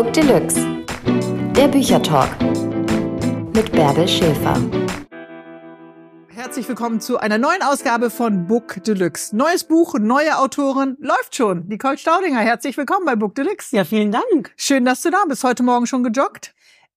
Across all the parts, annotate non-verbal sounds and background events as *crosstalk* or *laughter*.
Book Deluxe. Der Büchertalk mit Bärbel Schäfer. Herzlich willkommen zu einer neuen Ausgabe von Book Deluxe. Neues Buch, neue Autorin, läuft schon. Nicole Staudinger, herzlich willkommen bei Book Deluxe. Ja, vielen Dank. Schön, dass du da bist. Heute Morgen schon gejoggt?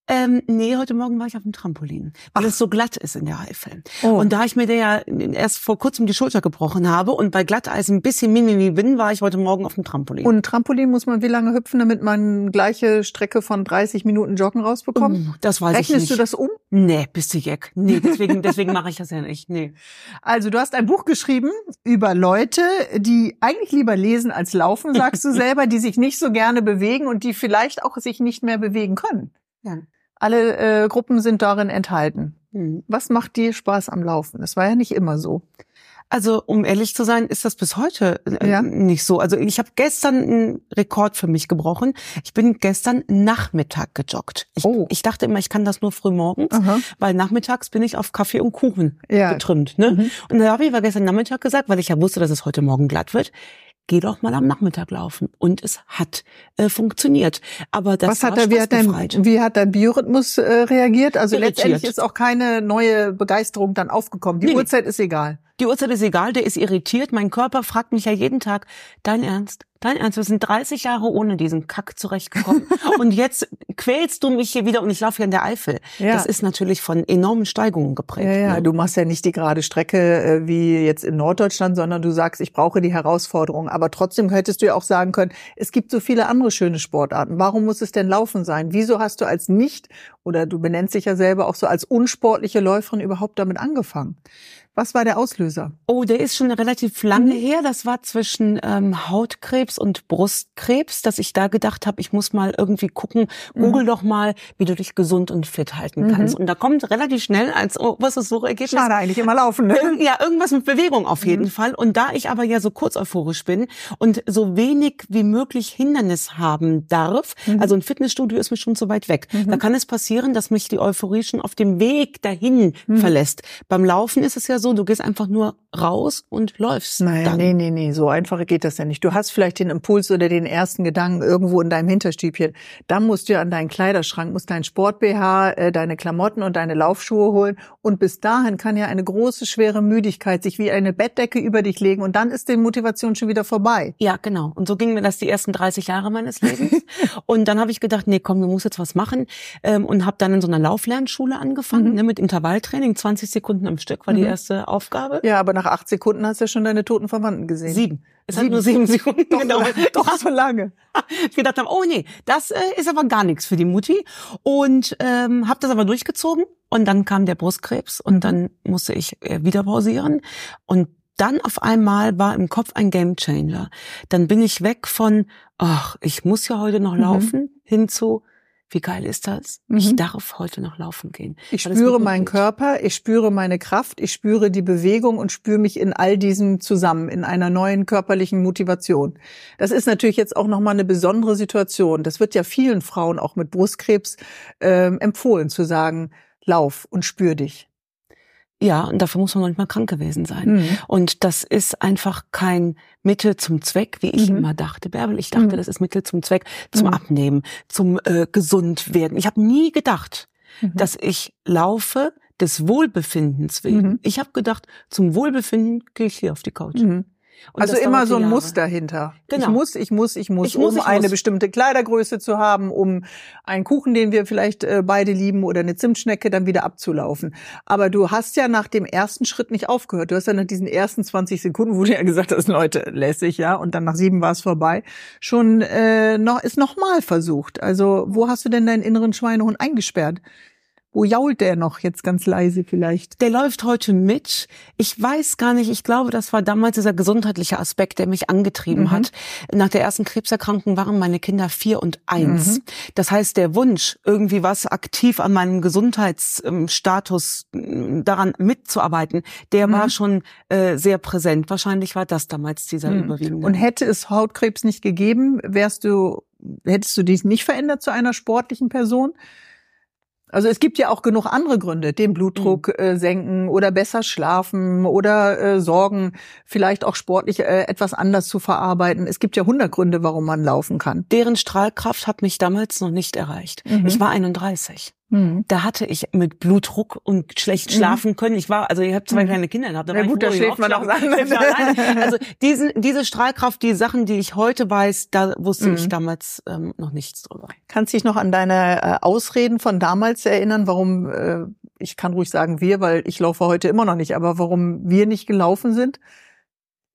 Ähm, nee, heute Morgen war ich auf dem Trampolin, weil Ach. es so glatt ist in der Eifel. Oh. Und da ich mir der ja erst vor kurzem die Schulter gebrochen habe und bei Glatteis ein bisschen mimimi bin, war ich heute Morgen auf dem Trampolin. Und Trampolin muss man wie lange hüpfen, damit man gleiche Strecke von 30 Minuten Joggen rausbekommt? Uh, das weiß Rechnest ich nicht. du das um? Nee, bist du Jack. Nee, deswegen, deswegen mache ich das ja nicht. Nee. Also du hast ein Buch geschrieben über Leute, die eigentlich lieber lesen als laufen, sagst du *laughs* selber, die sich nicht so gerne bewegen und die vielleicht auch sich nicht mehr bewegen können. Ja. Alle äh, Gruppen sind darin enthalten. Hm. Was macht dir Spaß am Laufen? Das war ja nicht immer so. Also um ehrlich zu sein, ist das bis heute äh, Ja. nicht so. Also ich habe gestern einen Rekord für mich gebrochen. Ich bin gestern Nachmittag gejoggt. Ich, Oh. ich dachte immer, ich kann das nur früh morgens, Aha. weil nachmittags bin ich auf Kaffee und Kuchen Ja. getrimmt. Ne? Mhm. Und da habe ich aber gestern Nachmittag gesagt, weil ich ja wusste, dass es heute Morgen glatt wird, geh doch mal am Nachmittag laufen. Und es hat äh, funktioniert. Aber das Was hat er, wie hat dein, wie hat dein Biorhythmus äh, reagiert? Also Irritiert. letztendlich ist auch keine neue Begeisterung dann aufgekommen. Die Nee. Uhrzeit ist egal. Die Uhrzeit ist egal, der ist irritiert. Mein Körper fragt mich ja jeden Tag, dein Ernst, dein Ernst, wir sind 30 Jahre ohne diesen Kack zurechtgekommen. *laughs* und jetzt quälst du mich hier wieder und ich laufe hier in der Eifel. Ja. Das ist natürlich von enormen Steigungen geprägt. Ja, ja, ne? du machst ja nicht die gerade Strecke äh, wie jetzt in Norddeutschland, sondern du sagst, ich brauche die Herausforderung. Aber trotzdem hättest du ja auch sagen können, es gibt so viele andere schöne Sportarten. Warum muss es denn Laufen sein? Wieso hast du als nicht, oder du benennst dich ja selber auch so als unsportliche Läuferin überhaupt damit angefangen? Was war der Auslöser? Oh, der ist schon relativ lange Mhm. her. Das war zwischen ähm, Hautkrebs und Brustkrebs, dass ich da gedacht habe, ich muss mal irgendwie gucken, google doch mal, wie du dich gesund und fit halten Mhm. kannst. Und da kommt relativ schnell als oh, was ist so Ergebnis? Schade eigentlich immer laufen, ne? Ja, irgendwas mit Bewegung auf jeden Mhm. Fall. Und da ich aber ja so kurz euphorisch bin und so wenig wie möglich Hindernis haben darf, Mhm. also ein Fitnessstudio ist mir schon zu weit weg. Da kann es passieren, dass mich die Euphorie schon auf dem Weg dahin Mhm. verlässt. Beim Laufen ist es ja so, du gehst einfach nur raus und läufst. Naja, dann. nee, nee, nee, so einfach geht das ja nicht. Du hast vielleicht den Impuls oder den ersten Gedanken irgendwo in deinem Hinterstübchen. Dann musst du an deinen Kleiderschrank, musst deinen Sport-BH, äh, deine Klamotten und deine Laufschuhe holen. Und bis dahin kann ja eine große, schwere Müdigkeit sich wie eine Bettdecke über dich legen und dann ist die Motivation schon wieder vorbei. Ja, genau. Und so ging mir das die ersten 30 Jahre meines Lebens. *laughs* und dann habe ich gedacht, nee, komm, du musst jetzt was machen. Ähm, und habe dann in so einer Lauflernschule angefangen, Mhm. ne, mit Intervalltraining, 20 Sekunden am Stück war die Mhm. erste Aufgabe. Ja, aber nach acht Sekunden hast du ja schon deine toten Verwandten gesehen. Sieben. Es hat Sieben. nur sieben Sekunden Doch, gedauert. doch so lange. Ich gedacht habe, oh nee, das äh, ist aber gar nichts für die Mutti. Und ähm, habe das aber durchgezogen. Und dann kam der Brustkrebs und dann musste ich äh, wieder pausieren. Und dann auf einmal war im Kopf ein Gamechanger. Dann bin ich weg von, ach, ich muss ja heute noch Mhm. laufen, hin zu, wie geil ist das? Mhm. Ich darf heute noch laufen gehen. Ich Weil spüre meinen. Körper, ich spüre meine Kraft, ich spüre die Bewegung und spüre mich in all diesem zusammen, in einer neuen körperlichen Motivation. Das ist natürlich jetzt auch nochmal eine besondere Situation. Das wird ja vielen Frauen auch mit Brustkrebs ähm, empfohlen zu sagen, lauf und spür dich. Ja, und dafür muss man manchmal krank gewesen sein. Mhm. Und das ist einfach kein Mittel zum Zweck, wie ich Mhm. immer dachte. Bärbel, ich dachte, Mhm. das ist Mittel zum Zweck, zum Mhm. Abnehmen, zum äh, gesund werden. Ich habe nie gedacht, Mhm. dass ich laufe des Wohlbefindens wegen. Mhm. Ich habe gedacht, zum Wohlbefinden gehe ich hier auf die Couch. Und Also immer so ein Jahre. Muster hinter. Genau. Ich muss, ich muss, ich muss, Ich muss, um ich eine muss. bestimmte Kleidergröße zu haben, um einen Kuchen, den wir vielleicht äh, beide lieben, oder eine Zimtschnecke dann wieder abzulaufen. Aber du hast ja nach dem ersten Schritt nicht aufgehört. Du hast ja nach diesen ersten 20 Sekunden, *laughs* wo du ja gesagt hast, Leute, lässig, ja, und dann nach sieben war es vorbei, schon äh, noch ist noch mal versucht. Also wo hast du denn deinen inneren Schweinehund eingesperrt? Wo jault der noch jetzt ganz leise vielleicht? Der läuft heute mit. Ich weiß gar nicht, ich glaube, das war damals dieser gesundheitliche Aspekt, der mich angetrieben Mhm. hat. Nach der ersten Krebserkrankung waren meine Kinder vier und eins. Das heißt, der Wunsch, irgendwie was aktiv an meinem Gesundheitsstatus ähm, daran mitzuarbeiten, der Mhm. war schon äh, sehr präsent. Wahrscheinlich war das damals dieser Mhm. überwiegende. Und hätte es Hautkrebs nicht gegeben, wärst du, hättest du dich nicht verändert zu einer sportlichen Person? Also es gibt ja auch genug andere Gründe, den Blutdruck Mhm. äh, senken oder besser schlafen oder äh, Sorgen, vielleicht auch sportlich äh, etwas anders zu verarbeiten. Es gibt ja hundert Gründe, warum man laufen kann. Deren Strahlkraft hat mich damals noch nicht erreicht. Mhm. Ich war 31. Mhm. Da hatte ich mit Blutdruck und schlecht Mhm. schlafen können. Ich war, also ich habe zwei Mhm. kleine Kinder gehabt. Da Na war ich gut, da schläft man auch alleine. Also diese, diese Strahlkraft, die Sachen, die ich heute weiß, da wusste Mhm. ich damals ähm, noch nichts drüber. Kannst dich noch an deine äh, Ausreden von damals erinnern, warum, äh, ich kann ruhig sagen wir, weil ich laufe heute immer noch nicht, aber warum wir nicht gelaufen sind?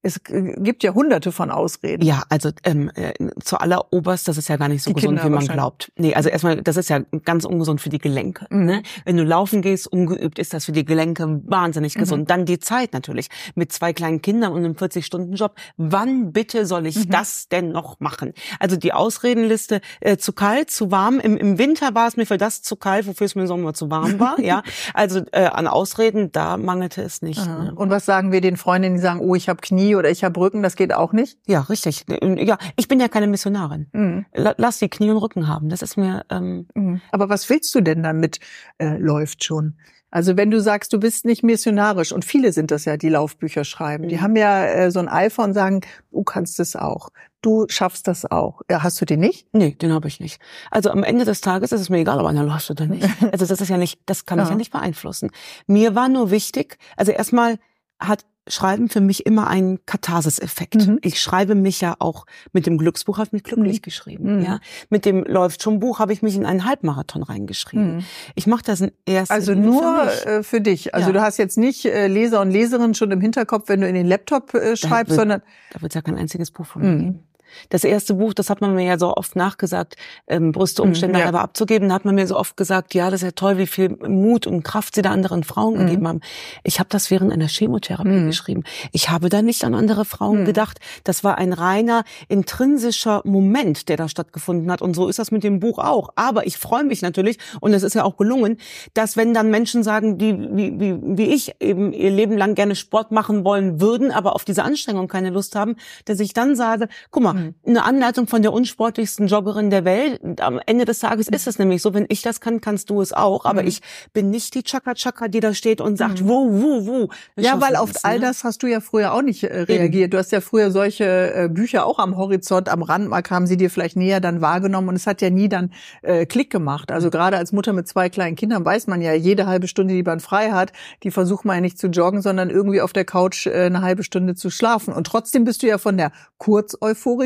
Es gibt ja hunderte von Ausreden. Ja, also ähm, äh, zu alleroberst, das ist ja gar nicht so Die gesund, Kinder wie man glaubt. Nee, also erstmal, das ist ja ganz ungesund für die Gelenke. Mhm. Ne? Wenn du laufen gehst, ungeübt, ist das für die Gelenke wahnsinnig Mhm. gesund. Dann die Zeit natürlich. Mit zwei kleinen Kindern und einem 40-Stunden-Job. Wann bitte soll ich Mhm. das denn noch machen? Also die Ausredenliste, äh, zu kalt, zu warm. Im, Im Winter war es mir für das zu kalt, wofür es mir im Sommer zu warm war. *laughs* ja, Also äh, an Ausreden, da mangelte es nicht. Ne? Und was sagen wir den Freundinnen, die sagen, oh, ich habe Knie oder ich habe Rücken, das geht auch nicht? Ja, richtig. Ja, ich bin ja keine Missionarin. Mhm. La- Lass die Knie und Rücken haben. Das ist mir ähm, Mhm. Aber was willst du denn damit äh, läuft schon? Also wenn du sagst, du bist nicht missionarisch und viele sind das ja, die Laufbücher schreiben, die Mhm. haben ja äh, so ein Eifer und sagen, du kannst es auch, du schaffst das auch. Ja, hast du den nicht? Nee, den habe ich nicht. Also am Ende des Tages ist es mir egal, ob einer läuft oder nicht. *laughs* Also das ist ja nicht, das kann ich Ja. ja nicht beeinflussen. Mir war nur wichtig, also erstmal hat Schreiben für mich immer einen Katharsis-Effekt. Mhm. Ich schreibe mich ja auch mit dem Glücksbuch habe ich mich glücklich Mhm. geschrieben. Mhm. Ja, mit dem läuft schon Buch habe ich mich in einen Halbmarathon reingeschrieben. Mhm. Ich mache das in erster Also nur für äh, für dich. Also Ja. du hast jetzt nicht äh, Leser und Leserinnen schon im Hinterkopf, wenn du in den Laptop äh, schreibst, wird- sondern Da wird ja kein einziges Buch von mir Mhm. geben. Das erste Buch, das hat man mir ja so oft nachgesagt, ähm, Brüste Umstände Mhm, ja. abzugeben. Da hat man mir so oft gesagt, ja, das ist ja toll, wie viel Mut und Kraft sie da anderen Frauen Mhm. gegeben haben. Ich habe das während einer Chemotherapie Mhm. geschrieben. Ich habe da nicht an andere Frauen Mhm. gedacht. Das war ein reiner intrinsischer Moment, der da stattgefunden hat. Und so ist das mit dem Buch auch. Aber ich freue mich natürlich, und es ist ja auch gelungen, dass wenn dann Menschen sagen, die wie, wie, wie ich eben ihr Leben lang gerne Sport machen wollen würden, aber auf diese Anstrengung keine Lust haben, dass ich dann sage, guck mal. Eine Anleitung von der unsportlichsten Joggerin der Welt. Am Ende des Tages ist es nämlich so, wenn ich das kann, kannst du es auch. Aber Mhm. ich bin nicht die Chaka-Chaka, die da steht und sagt, wo, wo, wo. Ja, weil auf all ne? das hast du ja früher auch nicht äh, reagiert. Du hast ja früher solche äh, Bücher auch am Horizont, am Rand, mal kamen sie dir vielleicht näher dann wahrgenommen und es hat ja nie dann äh, Klick gemacht. Also gerade als Mutter mit zwei kleinen Kindern weiß man ja, jede halbe Stunde, die man frei hat, die versucht man ja nicht zu joggen, sondern irgendwie auf der Couch äh, eine halbe Stunde zu schlafen. Und trotzdem bist du ja von der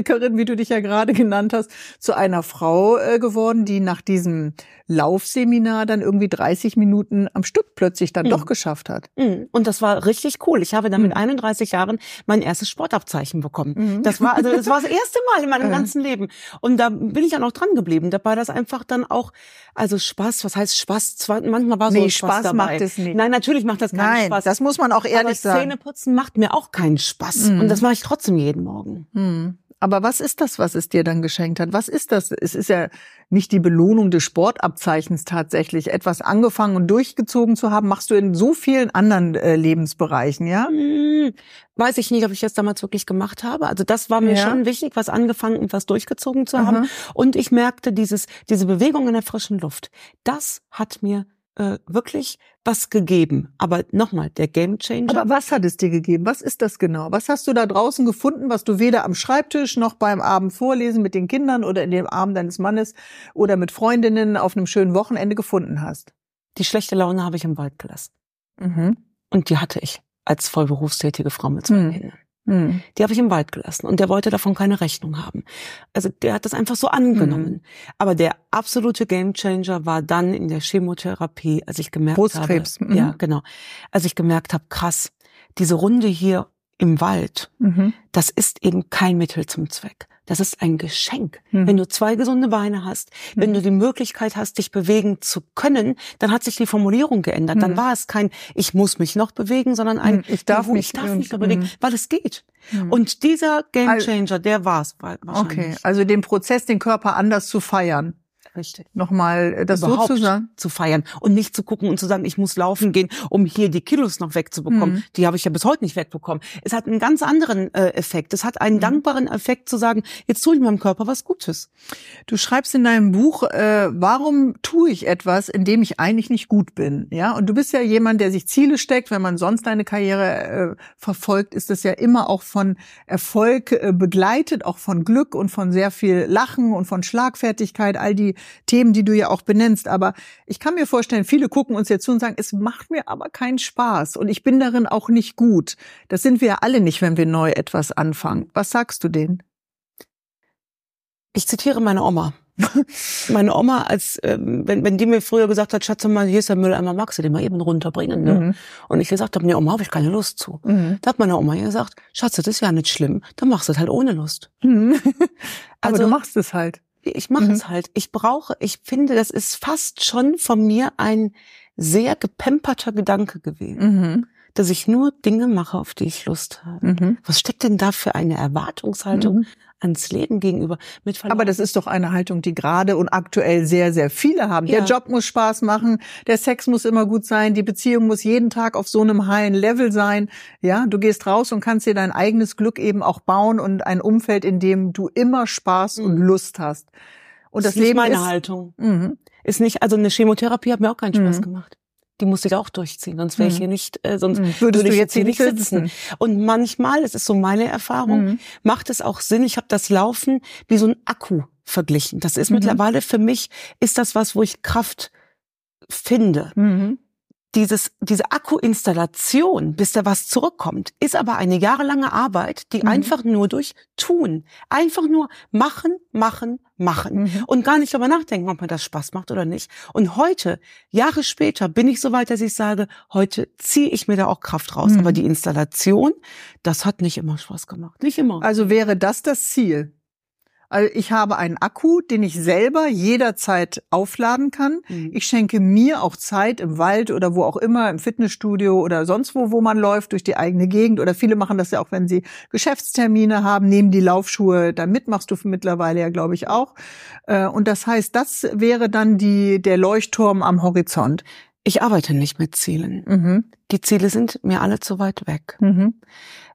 Kurzeuphorikerin, wie du dich ja gerade genannt hast, zu einer Frau äh, geworden, die nach diesem Laufseminar dann irgendwie 30 Minuten am Stück plötzlich dann Mhm. doch geschafft hat. Mhm. Und das war richtig cool. Ich habe dann mit Mhm. 31 Jahren mein erstes Sportabzeichen bekommen. Mhm. Das war also das war das *laughs* erste Mal in meinem Ja. ganzen Leben. Und da bin ich dann auch dran geblieben. Da war das einfach dann auch also Spaß. Was heißt Spaß? Manchmal war so Nee, Spaß, Spaß dabei. macht es nicht. Nein, natürlich macht das keinen Nein, Spaß. das muss man auch ehrlich Aber sagen. Zähneputzen macht mir auch keinen Spaß. Mhm. Und das mache ich trotzdem jeden Morgen. Hm. Aber was ist das, was es dir dann geschenkt hat? Was ist das? Es ist ja nicht die Belohnung des Sportabzeichens tatsächlich. Etwas angefangen und durchgezogen zu haben, machst du in so vielen anderen äh, Lebensbereichen, ja? Hm, Weiß ich nicht, ob ich das damals wirklich gemacht habe. Also das war mir Ja. schon wichtig, was angefangen und was durchgezogen zu haben. Aha. Und ich merkte dieses, diese Bewegung in der frischen Luft. Das hat mir äh, wirklich was gegeben. Aber nochmal, der Gamechanger. Aber was hat es dir gegeben? Was ist das genau? Was hast du da draußen gefunden, was du weder am Schreibtisch noch beim Abend vorlesen mit den Kindern oder in dem Arm deines Mannes oder mit Freundinnen auf einem schönen Wochenende gefunden hast? die schlechte Laune habe ich im Wald gelassen. Mhm. Und die hatte ich als vollberufstätige Frau mit zwei Hm. Kindern. Hm. Die habe ich im Wald gelassen und der wollte davon keine Rechnung haben. Also der hat das einfach so angenommen. Mhm. Aber der absolute Gamechanger war dann in der Chemotherapie, als ich gemerkt Brustkrebs, habe, mhm. ja genau, als ich gemerkt habe, krass, diese Runde hier im Wald, Mhm. das ist eben kein Mittel zum Zweck. Das ist ein Geschenk. Mhm. Wenn du zwei gesunde Beine hast, wenn Mhm. du die Möglichkeit hast, dich bewegen zu können, dann hat sich die Formulierung geändert. Dann Mhm. war es kein, ich muss mich noch bewegen, sondern ein, Mhm. Ich darf mich- ich darf mich noch bewegen, mhm. weil es geht. Mhm. Und dieser Gamechanger, der war's wa- wahrscheinlich. Okay, also den Prozess, den Körper anders zu feiern. Richtig. Nochmal äh, das Überhaupt so zu sagen. zu feiern und nicht zu gucken und zu sagen, ich muss laufen gehen, um hier die Kilos noch wegzubekommen. Mhm. Die habe ich ja bis heute nicht wegbekommen. Es hat einen ganz anderen äh, Effekt. Es hat einen Mhm. dankbaren Effekt zu sagen, jetzt tue ich meinem Körper was Gutes. Du schreibst in deinem Buch, äh, warum tue ich etwas, in dem ich eigentlich nicht gut bin? Ja, und du bist ja jemand, der sich Ziele steckt. Wenn man sonst deine Karriere äh, verfolgt, ist das ja immer auch von Erfolg äh, begleitet, auch von Glück und von sehr viel Lachen und von Schlagfertigkeit, all die Themen, die du ja auch benennst. Aber ich kann mir vorstellen, viele gucken uns jetzt zu und sagen, es macht mir aber keinen Spaß und ich bin darin auch nicht gut. Das sind wir ja alle nicht, wenn wir neu etwas anfangen. Was sagst du denen? Ich zitiere meine Oma. meine Oma, als ähm, wenn, wenn die mir früher gesagt hat, Schatz, mal, hier ist der Mülleimer, magst du den mal eben runterbringen? Ne? Mhm. Und ich gesagt habe, nee, Oma, habe ich keine Lust zu. Mhm. Da hat meine Oma gesagt, Schatz, das ist ja nicht schlimm, dann machst du es halt ohne Lust. Mhm. *laughs* Aber Also- du machst es halt. Ich mache Mhm. es halt. Ich brauche, ich finde, das ist fast schon von mir ein sehr gepemperter Gedanke gewesen, Mhm. Dass ich nur Dinge mache, auf die ich Lust habe. Mhm. Was steckt denn da für eine Erwartungshaltung Mhm. ans Leben gegenüber? Aber das ist doch eine Haltung, die gerade und aktuell sehr, sehr viele haben. Ja. Der Job muss Spaß machen, der Sex muss immer gut sein, die Beziehung muss jeden Tag auf so einem hohen Level sein. Ja, du gehst raus und kannst dir dein eigenes Glück eben auch bauen und ein Umfeld, in dem du immer Spaß und Mhm. Lust hast. Und das ist nicht Leben meine ist, Haltung. Mhm. Ist nicht, also eine Chemotherapie hat mir auch keinen Spaß Mhm. gemacht. Die musste ich auch durchziehen, sonst wäre ich Mhm. hier nicht, äh, sonst Mhm. würde ich du jetzt hier nicht sitzen? sitzen. Und manchmal, es ist so meine Erfahrung, Mhm. macht es auch Sinn. Ich habe das Laufen wie so ein Akku verglichen. Das ist Mhm. mittlerweile für mich, ist das was, wo ich Kraft finde. Mhm. Dieses, diese Akkuinstallation, bis da was zurückkommt, ist aber eine jahrelange Arbeit, die Mhm. einfach nur durch Tun, einfach nur machen, machen, machen Mhm. und gar nicht darüber nachdenken, ob mir das Spaß macht oder nicht. Und heute, Jahre später, bin ich so weit, dass ich sage, heute ziehe ich mir da auch Kraft raus. Mhm. Aber die Installation, das hat nicht immer Spaß gemacht. Nicht immer. Also wäre das das Ziel? Also ich habe einen Akku, den ich selber jederzeit aufladen kann. Mhm. Ich schenke mir auch Zeit im Wald oder wo auch immer, im Fitnessstudio oder sonst wo, wo man läuft, durch die eigene Gegend. Oder viele machen das ja auch, wenn sie Geschäftstermine haben, nehmen die Laufschuhe dann mit, machst du mittlerweile ja, glaube ich, auch. Äh, Und das heißt, das wäre dann die, der Leuchtturm am Horizont. Ich arbeite nicht mit Zielen. Mhm. Die Ziele sind mir alle zu weit weg. Mhm.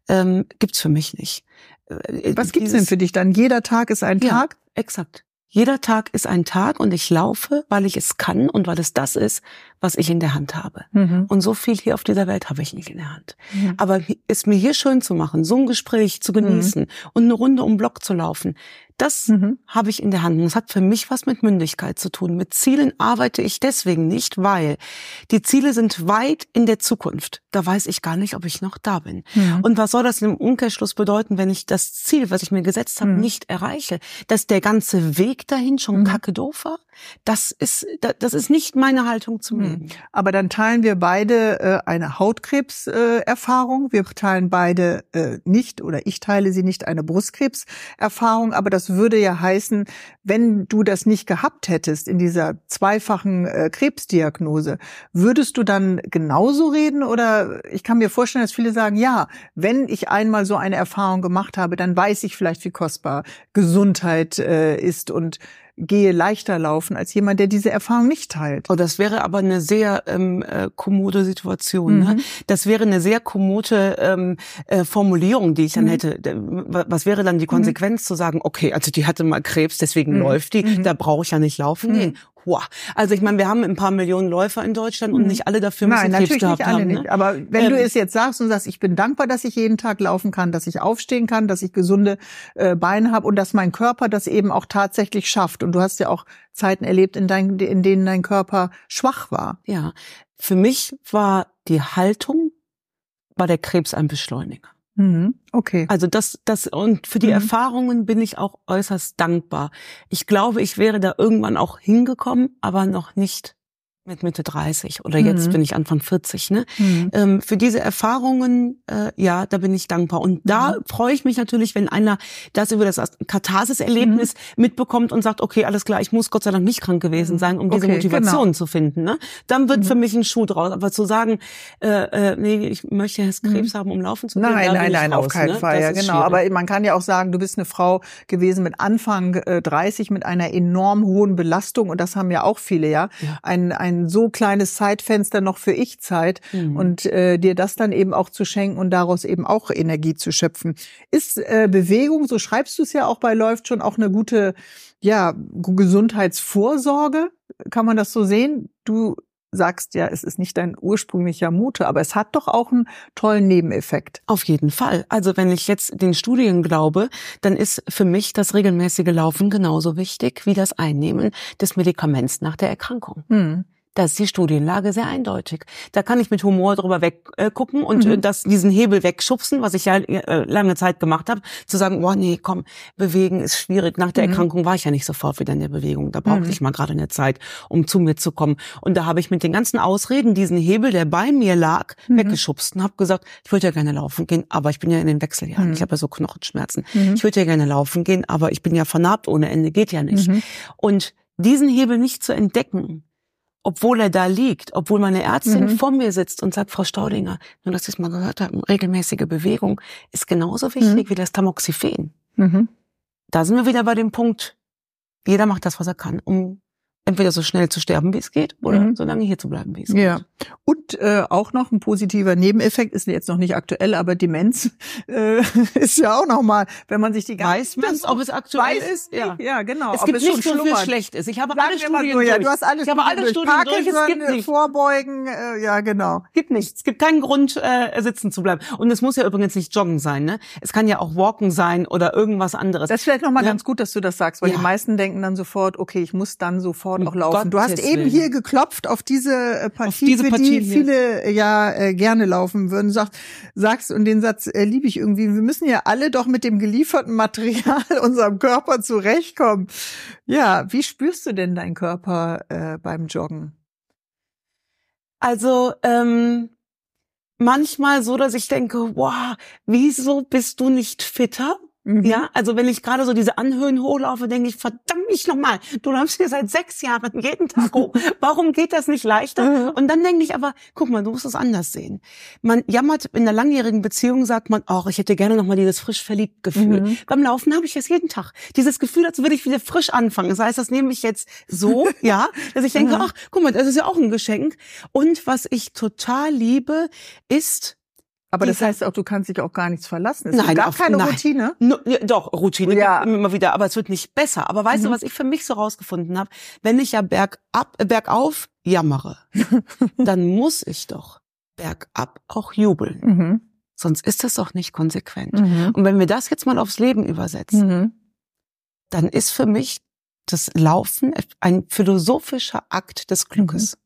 Ähm, gibt's für mich nicht. Äh, Was gibt's denn für dich dann? Jeder Tag ist ein Ja. Tag? Exakt. Jeder Tag ist ein Tag und ich laufe, weil ich es kann und weil es das ist, was ich in der Hand habe. Mhm. Und so viel hier auf dieser Welt habe ich nicht in der Hand. Mhm. Aber es mir hier schön zu machen, so ein Gespräch zu genießen und eine Runde um Block zu laufen, das Mhm. habe ich in der Hand. Und es hat für mich was mit Mündigkeit zu tun. Mit Zielen arbeite ich deswegen nicht, weil die Ziele sind weit in der Zukunft. Da weiß ich gar nicht, ob ich noch da bin. Mhm. Und was soll das im Umkehrschluss bedeuten, wenn ich das Ziel, was ich mir gesetzt habe, Mhm. nicht erreiche? Dass der ganze Weg dahin schon Mhm. kacke doof war? Das ist, da- das ist nicht meine Haltung zum Mhm. Leben. Aber dann teilen wir beide äh, eine Hautkrebserfahrung. Äh, wir teilen beide äh, nicht oder ich teile sie nicht eine Brustkrebserfahrung. Aber das würde ja heißen, wenn du das nicht gehabt hättest in dieser zweifachen äh, Krebsdiagnose, würdest du dann genauso reden? Oder ich kann mir vorstellen, dass viele sagen, ja, wenn ich einmal so eine Erfahrung gemacht habe, dann weiß ich vielleicht, wie kostbar Gesundheit äh, ist und gehe leichter laufen als jemand, der diese Erfahrung nicht teilt. Oh, das wäre aber eine sehr ähm, äh, kommode Situation. Ne? Mhm. Das wäre eine sehr kommode ähm, äh, Formulierung, die ich dann Mhm. hätte. Wa- Was wäre dann die Konsequenz zu sagen, okay, also die hatte mal Krebs, deswegen Mhm. läuft die, Mhm. da brauche ich ja nicht laufen Mhm. gehen. Hua. Also ich meine, wir haben ein paar Millionen Läufer in Deutschland und Mhm. nicht alle dafür müssen Nein, Krebs natürlich gehabt nicht alle haben. nicht. Ne? Aber wenn du Ähm, es jetzt sagst und sagst, ich bin dankbar, dass ich jeden Tag laufen kann, dass ich aufstehen kann, dass ich gesunde äh, Beine habe und dass mein Körper das eben auch tatsächlich schafft. Und du hast ja auch Zeiten erlebt, in, dein, in denen dein Körper schwach war. Ja, für mich war die Haltung, war der Krebs ein Beschleuniger. Mhm. Okay. Also das, das und für die Mhm. Erfahrungen bin ich auch äußerst dankbar. Ich glaube, ich wäre da irgendwann auch hingekommen, aber noch nicht mit Mitte 30 oder jetzt Mhm. bin ich Anfang 40. Ne? Mhm. Ähm, für diese Erfahrungen, äh, ja, da bin ich dankbar. Und da Mhm. freue ich mich natürlich, wenn einer das über das Katharsis-Erlebnis mitbekommt und sagt, okay, alles klar, ich muss Gott sei Dank nicht krank gewesen Mhm. sein, um diese Okay, Motivation genau. zu finden. Ne? Dann wird Mhm. für mich ein Schuh draus. Aber zu sagen, äh, äh, nee, ich möchte jetzt Krebs haben, um laufen zu können, Nein, nein, nein, raus, auf keinen ne? Fall. Ja, genau. schwierig. Aber man kann ja auch sagen, du bist eine Frau gewesen mit Anfang äh, 30 mit einer enorm hohen Belastung und das haben ja auch viele, ja. Ja. Ein, ein so kleines Zeitfenster noch für Ich-Zeit Mhm. und äh, dir das dann eben auch zu schenken und daraus eben auch Energie zu schöpfen. Ist äh, Bewegung, so schreibst du es ja auch bei Läuft schon auch eine gute ja, Gesundheitsvorsorge? Kann man das so sehen? Du sagst ja, es ist nicht dein ursprünglicher Mute, aber es hat doch auch einen tollen Nebeneffekt. Auf jeden Fall. Also wenn ich jetzt den Studien glaube, dann ist für mich das regelmäßige Laufen genauso wichtig wie das Einnehmen des Medikaments nach der Erkrankung. Hm. Da ist die Studienlage sehr eindeutig. Da kann ich mit Humor drüber weggucken äh, und Mhm. äh, das, diesen Hebel wegschubsen, was ich ja äh, lange Zeit gemacht habe, zu sagen, boah, nee, komm, bewegen ist schwierig. Nach der Mhm. Erkrankung war ich ja nicht sofort wieder in der Bewegung. Da brauchte Mhm. ich mal gerade eine Zeit, um zu mir zu kommen. Und da habe ich mit den ganzen Ausreden diesen Hebel, der bei mir lag, Mhm. weggeschubst und habe gesagt, ich würde ja gerne laufen gehen, aber ich bin ja in den Wechseljahren. Mhm. Ich habe ja so Knochenschmerzen. Mhm. Ich würde ja gerne laufen gehen, aber ich bin ja vernarbt ohne Ende, geht ja nicht. Mhm. Und diesen Hebel nicht zu entdecken, obwohl er da liegt, obwohl meine Ärztin Mhm. vor mir sitzt und sagt, Frau Staudinger, nur dass Sie es mal gehört haben, regelmäßige Bewegung ist genauso wichtig wie das Tamoxifen. Mhm. Da sind wir wieder bei dem Punkt, jeder macht das, was er kann, um entweder so schnell zu sterben, wie es geht, oder Mhm. so lange hier zu bleiben, wie es Ja. geht. Und äh, auch noch ein positiver Nebeneffekt ist jetzt noch nicht aktuell, aber Demenz *laughs* äh, ist ja auch noch mal, wenn man sich die ganze Weiß man, ob es aktuell weiß ist? Ja, ja genau. Es ob gibt es nicht so viel schlecht ist. Ich habe Sagen alle Studien ja, durch. du hast alles ich habe alle Studien durch. Es Parkinson, gibt äh, nichts. Vorbeugen, äh, ja genau. gibt nichts. Es gibt keinen Grund, äh, sitzen zu bleiben. Und es muss ja übrigens nicht Joggen sein. Ne? Es kann ja auch Walken sein oder irgendwas anderes. Das ist vielleicht noch mal Ja. ganz gut, dass du das sagst, weil Ja. die meisten denken dann sofort, okay, ich muss dann sofort Um auch laufen. Du hast Gottes eben Willen. hier geklopft auf diese äh, Partie, diese für Partie die viele äh, ja äh, gerne laufen würden. Sag, sagst und den Satz äh, liebe ich irgendwie. Wir müssen ja alle doch mit dem gelieferten Material *laughs* unserem Körper zurechtkommen. Ja, wie spürst du denn deinen Körper äh, beim Joggen? Also ähm, manchmal so, dass ich denke, wow, wieso bist du nicht fitter? Mhm. Ja, also wenn ich gerade so diese Anhöhen hochlaufe, denke ich, verdammt mich nochmal, du läufst hier seit sechs Jahren jeden Tag hoch. *laughs* Warum geht das nicht leichter? Und dann denke ich aber, guck mal, du musst es anders sehen. Man jammert in einer langjährigen Beziehung, sagt man, ach, ich hätte gerne nochmal dieses frisch verliebt Gefühl. Mhm. Beim Laufen habe ich das jeden Tag. Dieses Gefühl, als würde ich wieder frisch anfangen. Das heißt, das nehme ich jetzt so, *laughs* ja, dass ich denke, ach, guck mal, das ist ja auch ein Geschenk. Und was ich total liebe, ist Aber das heißt auch, du kannst dich auch gar nichts verlassen. Es Nein, gibt gar auf- keine nein. Routine. No, doch, Routine Ja. immer wieder, aber es wird nicht besser. Aber weißt Mhm. du, was ich für mich so rausgefunden habe? Wenn ich ja bergab, äh, bergauf jammere, *laughs* dann muss ich doch bergab auch jubeln. Mhm. Sonst ist das doch nicht konsequent. Mhm. Und wenn wir das jetzt mal aufs Leben übersetzen, Mhm. dann ist für mich das Laufen ein philosophischer Akt des Glückes.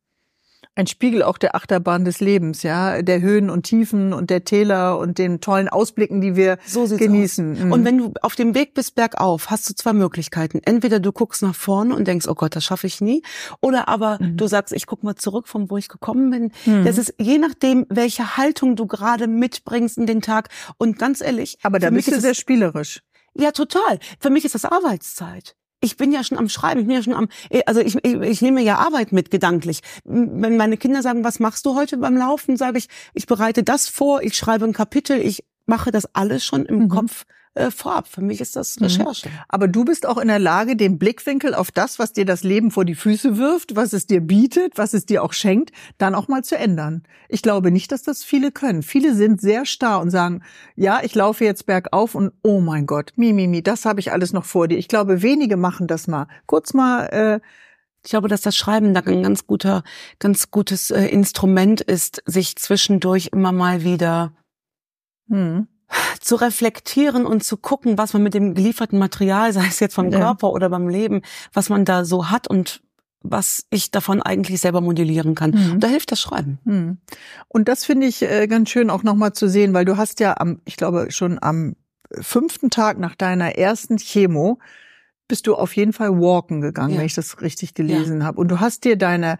Ein Spiegel auch der Achterbahn des Lebens, ja, der Höhen und Tiefen und der Täler und den tollen Ausblicken, die wir So genießen. Mhm. Und wenn du auf dem Weg bist bergauf, hast du zwei Möglichkeiten. Entweder du guckst nach vorne und denkst, oh Gott, das schaffe ich nie. Oder aber Mhm. du sagst, ich guck mal zurück, von wo ich gekommen bin. Mhm. Das ist je nachdem, welche Haltung du gerade mitbringst in den Tag. Und ganz ehrlich, aber da bist du sehr spielerisch. ja total. Für mich ist das Arbeitszeit. Ich bin ja schon am Schreiben, ich bin ja schon am, also ich, ich, ich nehme ja Arbeit mit gedanklich. Wenn meine Kinder sagen, was machst du heute beim Laufen, sage ich, ich bereite das vor, ich schreibe ein Kapitel, ich mache das alles schon im Mhm. Kopf äh, vorab. Für mich ist das Mhm. Recherche. Aber du bist auch in der Lage, den Blickwinkel auf das, was dir das Leben vor die Füße wirft, was es dir bietet, was es dir auch schenkt, dann auch mal zu ändern. Ich glaube nicht, dass das viele können. Viele sind sehr starr und sagen, ja, ich laufe jetzt bergauf und oh mein Gott, mi, mi, mi, das habe ich alles noch vor dir. Ich glaube, wenige machen das mal. Kurz mal, äh, Ich glaube, dass das Schreiben da ein ganz guter, ganz gutes äh, Instrument ist, sich zwischendurch immer mal wieder hm, zu reflektieren und zu gucken, was man mit dem gelieferten Material, sei es jetzt vom Ja. Körper oder beim Leben, was man da so hat und was ich davon eigentlich selber modellieren kann. Mhm. Und da hilft das Schreiben. Hm. Und das finde ich äh, ganz schön auch nochmal zu sehen, weil du hast ja am, ich glaube schon am fünften Tag nach deiner ersten Chemo bist du auf jeden Fall walken gegangen, Ja. wenn ich das richtig gelesen habe. Und du hast dir deine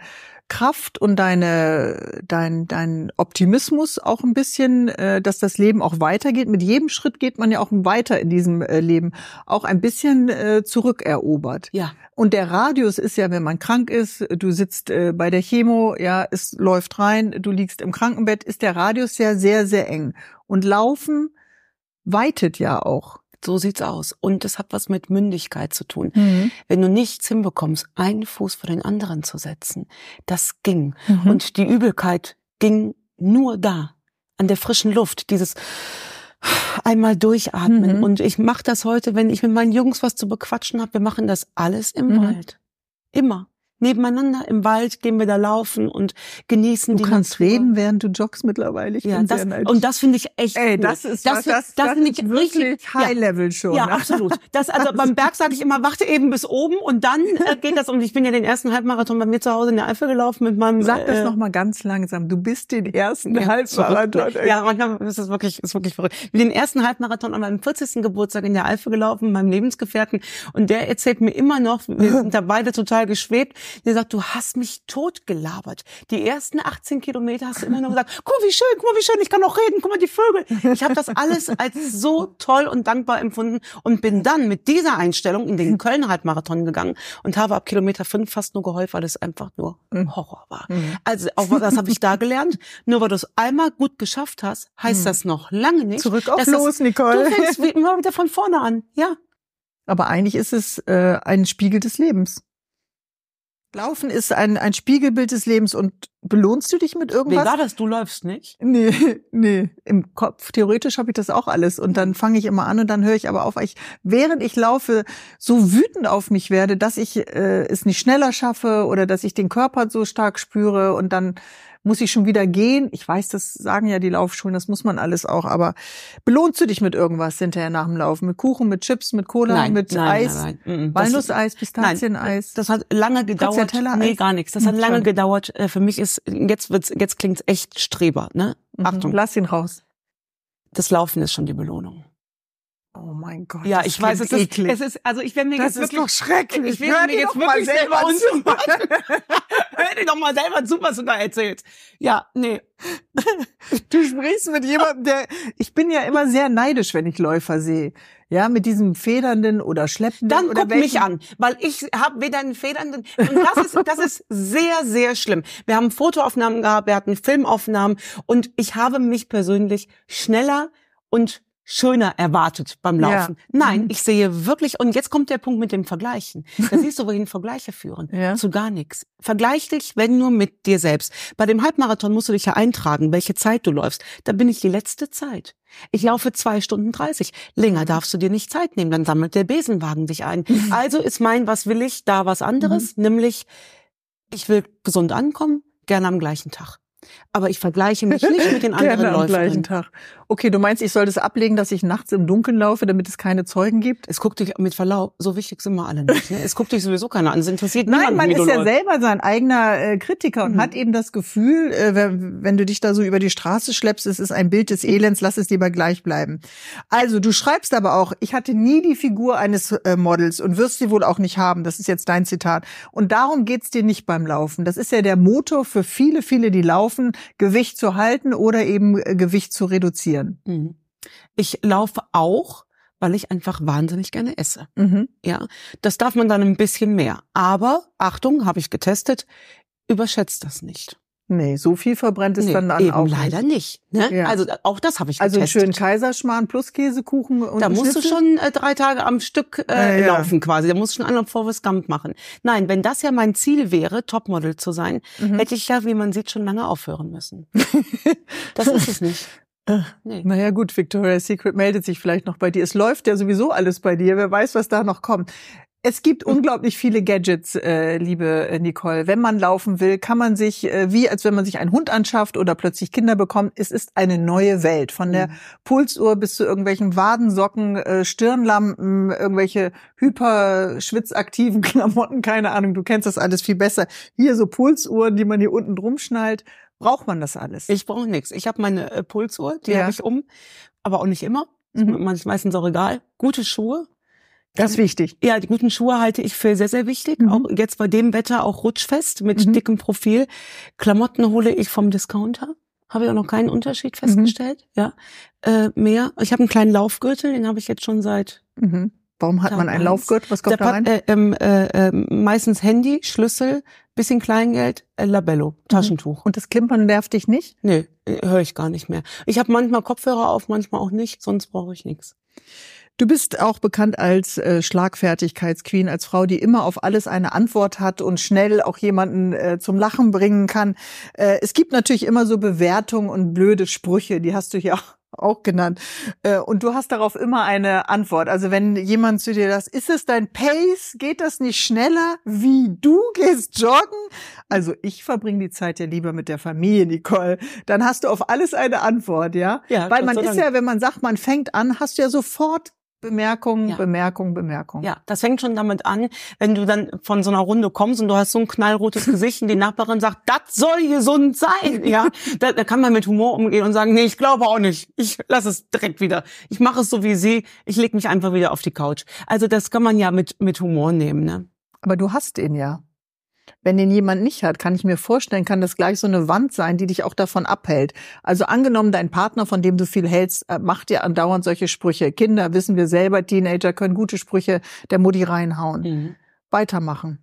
Kraft und deine, dein, dein Optimismus auch ein bisschen, äh, dass das Leben auch weitergeht. Mit jedem Schritt geht man ja auch weiter in diesem äh, Leben, auch ein bisschen äh, zurückerobert. Ja. Und der Radius ist ja, wenn man krank ist, du sitzt äh, bei der Chemo, ja, es läuft rein, du liegst im Krankenbett, ist der Radius ja sehr, sehr eng. Und Laufen weitet ja auch. So sieht's aus. Und es hat was mit Mündigkeit zu tun. Mhm. Wenn du nichts hinbekommst, einen Fuß vor den anderen zu setzen, das ging. Mhm. Und die Übelkeit ging nur da, an der frischen Luft, dieses einmal durchatmen. Mhm. Und ich mache das heute, wenn ich mit meinen Jungs was zu bequatschen habe. Wir machen das alles im Mhm. Wald. Immer. Nebeneinander im Wald gehen wir da laufen und genießen Du die kannst Natur. reden, während du joggst mittlerweile. Ich Ja, das, und das finde ich echt Ey, cool. das ist das, was, das, das, finde ist ich richtig High ja. Level schon. Ja, ne? absolut. Das, also *laughs* beim Berg sage ich immer, warte eben bis oben und dann äh, *laughs* geht das. Und ich bin ja den ersten Halbmarathon bei mir zu Hause in der Eifel gelaufen mit meinem. Sag das äh, noch mal ganz langsam. Du bist den ersten ja, Halbmarathon. ne? Ja, manchmal ist das wirklich, ist wirklich verrückt. Ich bin den ersten Halbmarathon an meinem 40. Geburtstag in der Eifel gelaufen, mit meinem Lebensgefährten. Und der erzählt mir immer noch, wir *laughs* sind da beide total geschwebt. Der sagt, du hast mich tot gelabert. Die ersten 18 Kilometer hast du immer nur gesagt, guck mal, wie schön, guck mal, wie schön, ich kann auch reden, guck mal, die Vögel. Ich habe das alles als so toll und dankbar empfunden und bin dann mit dieser Einstellung in den Köln-Halbmarathon gegangen und habe ab Kilometer 5 fast nur geheult, weil es einfach nur Horror war. Mhm. Also auch das habe ich da gelernt. Nur weil du es einmal gut geschafft hast, heißt das noch lange nicht. Zurück auf los, das, Nicole. Du fängst immer wieder von vorne an. Ja. Aber eigentlich ist es äh, ein Spiegel des Lebens. Laufen ist ein, ein Spiegelbild des Lebens und belohnst du dich mit Wie irgendwas? war das? Du läufst nicht? Nee, *laughs* nee. Im Kopf, theoretisch habe ich das auch alles. Und dann fange ich immer an und dann höre ich aber auf, weil ich, während ich laufe, so wütend auf mich werde, dass ich äh, es nicht schneller schaffe oder dass ich den Körper so stark spüre und dann muss ich schon wieder gehen. Ich weiß, das sagen ja die Laufschulen, das muss man alles auch, aber belohnst du dich mit irgendwas hinterher nach dem Laufen? Mit Kuchen, mit Chips, mit Cola, mit Eis? nein, nein. Walnusseis, Pistazieneis. Das hat lange gedauert. Nee, gar nichts. Das hat Hm, lange schon. gedauert. Äh, Für mich ist, jetzt wird's, jetzt klingt's echt Streber, ne? Mhm. Achtung. Lass ihn raus. Das Laufen ist schon die Belohnung. Oh mein Gott. Ja, das ich weiß, es ist, eklig. es ist, also ich werde mir Das jetzt ist wirklich, doch schrecklich. Ich Hör mir dir jetzt wirklich selber selber unsympathisch. *laughs* Hör dir doch mal selber zu, was du da erzählst. Ja, nee. Du sprichst mit jemandem, der, ich bin ja immer sehr neidisch, wenn ich Läufer sehe. Ja, mit diesem federnden oder schleppenden Dann oder guck mich welchen- an, weil ich habe weder einen Federnden und das ist das ist sehr sehr schlimm. Wir haben Fotoaufnahmen gehabt, wir hatten Filmaufnahmen und ich habe mich persönlich schneller und schöner erwartet beim Ja. Laufen. Nein, Mhm. ich sehe wirklich und jetzt kommt der Punkt mit dem Vergleichen. Da siehst du, wohin Vergleiche führen. *laughs* Ja. Zu gar nichts. Vergleich dich, wenn nur mit dir selbst. Bei dem Halbmarathon musst du dich ja eintragen, welche Zeit du läufst. Da bin ich die letzte Zeit. Ich laufe zwei Stunden dreißig. Länger darfst du dir nicht Zeit nehmen, dann sammelt der Besenwagen dich ein. *laughs* Also ist mein, was will ich, da was anderes, nämlich ich will gesund ankommen, gerne am gleichen Tag. Aber ich vergleiche mich nicht mit den *laughs* anderen Gerne am Läufern. gleichen Tag. Okay, du meinst, ich soll das ablegen, dass ich nachts im Dunkeln laufe, damit es keine Zeugen gibt? Es guckt dich mit Verlaub, so wichtig sind wir alle nicht. Ne? Es guckt dich sowieso keiner an. Es interessiert Nein, niemanden, man wie ist ja läufst. selber sein eigener äh, Kritiker und Mhm. hat eben das Gefühl, äh, wenn, wenn du dich da so über die Straße schleppst, es ist ein Bild des Elends, lass es lieber gleich bleiben. Also du schreibst aber auch, ich hatte nie die Figur eines äh, Models und wirst sie wohl auch nicht haben. Das ist jetzt dein Zitat. Und darum geht's dir nicht beim Laufen. Das ist ja der Motor für viele, viele, die laufen, Gewicht zu halten oder eben äh, Gewicht zu reduzieren. Mhm. Ich laufe auch, weil ich einfach wahnsinnig gerne esse. Mhm. Ja, das darf man dann ein bisschen mehr. Aber Achtung, habe ich getestet, überschätzt das nicht. Nee, so viel verbrennt es Nee, dann, dann eben auch leider nicht. nicht. ne? Ja. Also auch das habe ich Also einen getestet. schönen Kaiserschmarrn plus Käsekuchen und da musst du Schnitzel? schon äh, drei Tage am Stück äh, Ja, laufen quasi. Da musst du schon einen Forward Gump machen. Nein, wenn das ja mein Ziel wäre, Topmodel zu sein, Mhm. hätte ich ja, wie man sieht, schon lange aufhören müssen. das ist es nicht. Nee. Naja gut, Victoria's Secret meldet sich vielleicht noch bei dir. Es läuft ja sowieso alles bei dir. Wer weiß, was da noch kommt. Es gibt unglaublich viele Gadgets, äh, liebe äh, Nicole. Wenn man laufen will, kann man sich, äh, wie als wenn man sich einen Hund anschafft oder plötzlich Kinder bekommt, es ist eine neue Welt. Von der Pulsuhr bis zu irgendwelchen Wadensocken, äh, Stirnlampen, irgendwelche hyperschwitzaktiven *laughs* Klamotten, keine Ahnung, du kennst das alles viel besser. Hier so Pulsuhren, die man hier unten drum schnallt. Braucht man das alles? Ich brauche nichts. Ich habe meine äh, Pulsuhr, die Ja. habe ich um, aber auch nicht immer. Mhm. Manchmal meistens auch egal. Gute Schuhe, Das ist wichtig. Ja, die guten Schuhe halte ich für sehr, sehr wichtig. Mhm. Auch jetzt bei dem Wetter auch rutschfest mit Mhm. dickem Profil. Klamotten hole ich vom Discounter. Habe ich auch noch keinen Unterschied Mhm. festgestellt. Ja, äh, mehr. Ich habe einen kleinen Laufgürtel, den habe ich jetzt schon seit Mhm. Warum hat Tag man einen eins. Laufgurt? Was kommt da rein? äh, ähm, äh, äh, meistens Handy, Schlüssel, bisschen Kleingeld, äh, Labello, Taschentuch. Und das Klimpern nervt dich nicht? Nee, höre ich gar nicht mehr. Ich habe manchmal Kopfhörer auf, manchmal auch nicht, sonst brauche ich nichts. Du bist auch bekannt als äh, Schlagfertigkeitsqueen, als Frau, die immer auf alles eine Antwort hat und schnell auch jemanden äh, zum Lachen bringen kann. Äh, es gibt natürlich immer so Bewertungen und blöde Sprüche, die hast du ja auch genannt. Äh, und du hast darauf immer eine Antwort. Also wenn jemand zu dir das, ist es dein Pace? Geht das nicht schneller? Wie du gehst joggen? Also ich verbringe die Zeit ja lieber mit der Familie, Nicole. Dann hast du auf alles eine Antwort, ja? Ja, Weil man ist ja, wenn man sagt, man fängt an, hast du ja sofort Bemerkung, Ja. Bemerkung, Bemerkung. Ja, das fängt schon damit an, wenn du dann von so einer Runde kommst und du hast so ein knallrotes Gesicht und die Nachbarin sagt, das soll gesund sein, ja, da, da kann man mit Humor umgehen und sagen, nee, ich glaube auch nicht, ich lasse es direkt wieder, ich mache es so wie sie, ich leg mich einfach wieder auf die Couch. Also das kann man ja mit mit Humor nehmen, ne? Aber du hast ihn ja. Wenn den jemand nicht hat, kann ich mir vorstellen, kann das gleich so eine Wand sein, die dich auch davon abhält. Also angenommen, dein Partner, von dem du viel hältst, äh, macht dir andauernd solche Sprüche. Kinder, wissen wir selber, Teenager können gute Sprüche der Mutti reinhauen. Weitermachen.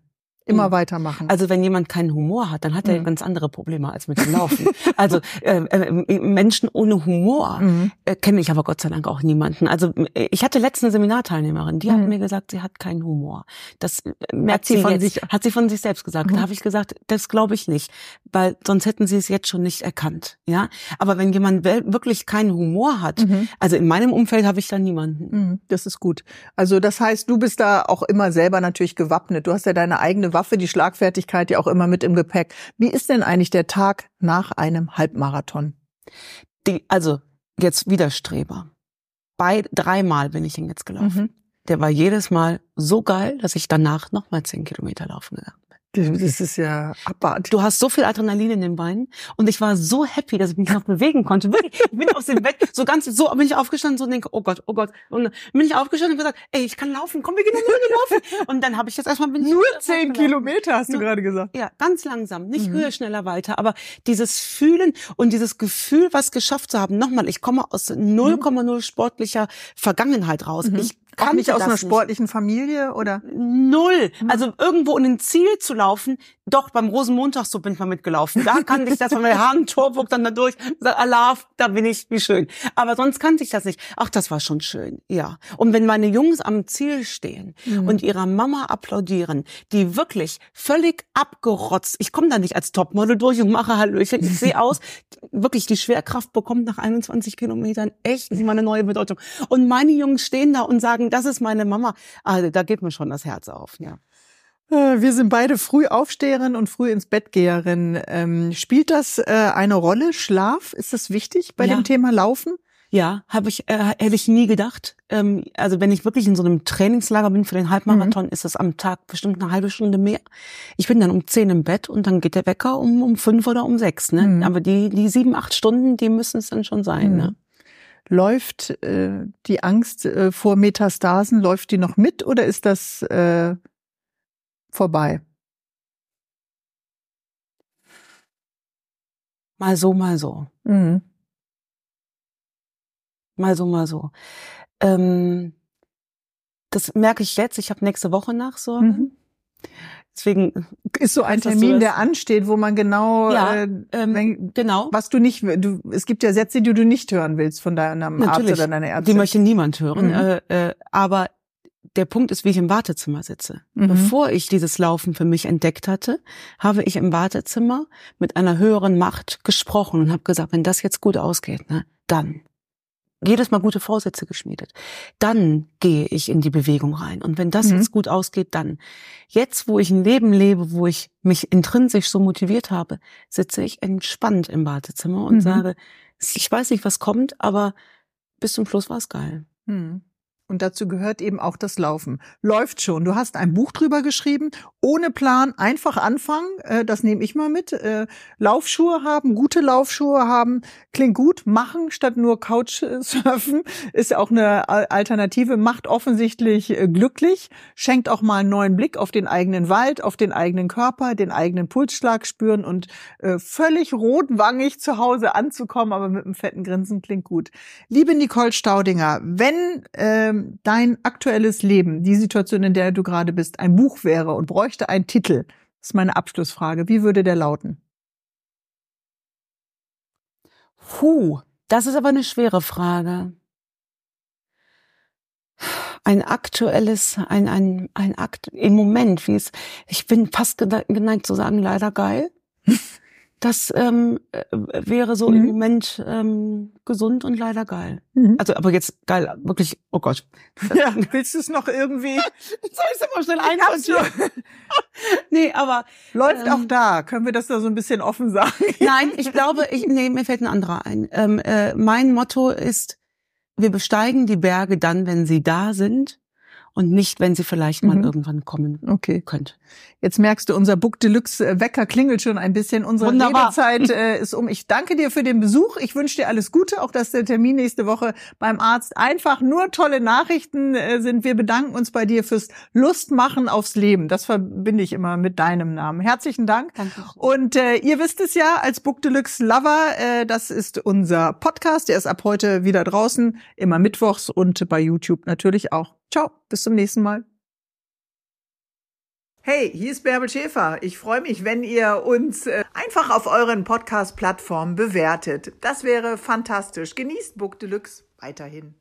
Immer Mhm. weitermachen. Also wenn jemand keinen Humor hat, dann hat er Mhm. ganz andere Probleme als mit dem Laufen. also äh, äh, Menschen ohne Humor Mhm. äh, kenne ich aber Gott sei Dank auch niemanden. Also äh, ich hatte letztens eine Seminarteilnehmerin, die hat Mhm. mir gesagt, sie hat keinen Humor. Das äh, merkt sie sie, von jetzt, sich- hat sie von sich selbst gesagt. Mhm. Da habe ich gesagt, das glaube ich nicht, weil sonst hätten sie es jetzt schon nicht erkannt. Ja, aber wenn jemand wirklich keinen Humor hat, Mhm. also in meinem Umfeld habe ich da niemanden. Mhm, Das ist gut. Also das heißt, du bist da auch immer selber natürlich gewappnet. Du hast ja deine eigene Waffe, die Schlagfertigkeit ja auch immer mit im Gepäck. Wie ist denn eigentlich der Tag nach einem Halbmarathon? Die, also jetzt Widerstreber. Bei dreimal bin ich ihn jetzt gelaufen. Mhm. Der war jedes Mal so geil, dass ich danach nochmal zehn Kilometer laufen gegangen. Das ist ja abartig. Du hast so viel Adrenalin in den Beinen und ich war so happy, dass ich mich noch bewegen konnte. Wirklich, ich bin aus dem Bett so ganz so bin ich aufgestanden so und denke, oh Gott, oh Gott. Und dann bin ich aufgestanden und gesagt, ey, ich kann laufen, komm, wir gehen nur laufen. Und dann habe ich jetzt erstmal bin Nur zehn. Kilometer, hast du Nur- gerade gesagt. Ja, ganz langsam, nicht Mhm. höher, schneller, weiter, aber dieses Fühlen und dieses Gefühl, was geschafft zu haben. Nochmal, ich komme aus 0,0 sportlicher Vergangenheit raus. Mhm. Ich Auch kann nicht aus einer sportlichen Familie oder? Null. Mhm. Also irgendwo in ein Ziel zu laufen, doch beim Rosenmontag so bin ich mal mitgelaufen. Da kannte ich das, von der Haaren Torburg dann da durch, Allah, da bin ich, wie schön. Aber sonst kannte ich das nicht. Ach, das war schon schön, ja. Und wenn meine Jungs am Ziel stehen Mhm. und ihrer Mama applaudieren, die wirklich völlig abgerotzt, ich komme da nicht als Topmodel durch und mache Hallöchen, ich sehe aus, wirklich die Schwerkraft bekommt nach 21 Kilometern echt mal eine neue Bedeutung. Und meine Jungs stehen da und sagen, das ist meine Mama. Also da geht mir schon das Herz auf, ja. Äh, Wir sind beide früh Aufsteherin und früh ins Bett Geherin. Ähm, spielt das äh, eine Rolle? Schlaf? Ist das wichtig bei Ja. dem Thema Laufen? Ja, habe ich, äh, hätte ich nie gedacht. Ähm, also wenn ich wirklich in so einem Trainingslager bin für den Halbmarathon, ist das am Tag bestimmt eine halbe Stunde mehr. Ich bin dann um zehn im Bett und dann geht der Wecker um, um fünf oder um sechs. Ne? Mhm. Aber die, die sieben, acht Stunden, die müssen es dann schon sein. Mhm. Ne? Läuft äh, die Angst äh, vor Metastasen, läuft die noch mit oder ist das äh, vorbei? Mal so, mal so. Mhm. Mal so, mal so. Ähm, das merke ich jetzt. Ich habe nächste Woche Nachsorge. Mhm. Deswegen, Ist so ein Termin, der ansteht, wo man genau, Ja, äh, ähm, genau. was du nicht, du, es gibt ja Sätze, die du nicht hören willst von deinem Arzt Natürlich. oder deiner Die Ärztin. möchte niemand hören. Mhm. Äh, äh, aber der Punkt ist, wie ich im Wartezimmer sitze. Mhm. Bevor ich dieses Laufen für mich entdeckt hatte, habe ich im Wartezimmer mit einer höheren Macht gesprochen und habe gesagt, wenn das jetzt gut ausgeht, ne, dann jedes Mal gute Vorsätze geschmiedet. Dann gehe ich in die Bewegung rein. Und wenn das Mhm. jetzt gut ausgeht, dann. Jetzt, wo ich ein Leben lebe, wo ich mich intrinsisch so motiviert habe, sitze ich entspannt im Wartezimmer und Mhm. sage, ich weiß nicht, was kommt, aber bis zum Schluss war es geil. Mhm. Und dazu gehört eben auch das Laufen. Läuft schon. Du hast ein Buch drüber geschrieben. Ohne Plan, einfach anfangen. Äh, das nehme ich mal mit. Äh, Laufschuhe haben, gute Laufschuhe haben. Klingt gut. Machen statt nur Couch *laughs* surfen ist auch eine Alternative. Macht offensichtlich äh, glücklich. Schenkt auch mal einen neuen Blick auf den eigenen Wald, auf den eigenen Körper, den eigenen Pulsschlag spüren und völlig rotwangig zu Hause anzukommen, aber mit einem fetten Grinsen klingt gut. Liebe Nicole Staudinger, wenn ähm, dein aktuelles Leben, die Situation, in der du gerade bist, ein Buch wäre und bräuchte einen Titel, das ist meine Abschlussfrage, wie würde der lauten? Puh, das ist aber eine schwere Frage. Ein aktuelles, ein, ein, ein Akt, im Moment, wie es, ich bin fast geneigt zu sagen, leider geil. *laughs* Das ähm, äh, wäre so mhm. im Moment ähm, gesund und leider geil. Mhm. Also, aber jetzt geil, wirklich, oh Gott. *laughs* Ja, *laughs* willst du es noch irgendwie? *laughs* Soll ich es mal schnell einsortieren? nee, aber. Läuft ähm, auch da. Können wir das da so ein bisschen offen sagen? Nein, ich glaube, ich, nee, mir fällt ein anderer ein. Ähm, äh, mein Motto ist, wir besteigen die Berge dann, wenn sie da sind und nicht, wenn sie vielleicht mal mhm. irgendwann kommen okay. könnte. Jetzt merkst du, unser Book Deluxe Wecker klingelt schon ein bisschen. Unsere Wunderbar. Redezeit äh, ist um. Ich danke dir für den Besuch. Ich wünsche dir alles Gute, auch dass der Termin nächste Woche beim Arzt einfach nur tolle Nachrichten äh, sind. Wir bedanken uns bei dir fürs Lustmachen aufs Leben. Das verbinde ich immer mit deinem Namen. Herzlichen Dank. Danke. Und äh, ihr wisst es ja, als Book Deluxe Lover, äh, das ist unser Podcast. Der ist ab heute wieder draußen, immer mittwochs und bei YouTube natürlich auch. Ciao, bis zum nächsten Mal. Hey, hier ist Bärbel Schäfer. Ich freue mich, wenn ihr uns äh, einfach auf euren Podcast-Plattformen bewertet. Das wäre fantastisch. Genießt Book Deluxe weiterhin.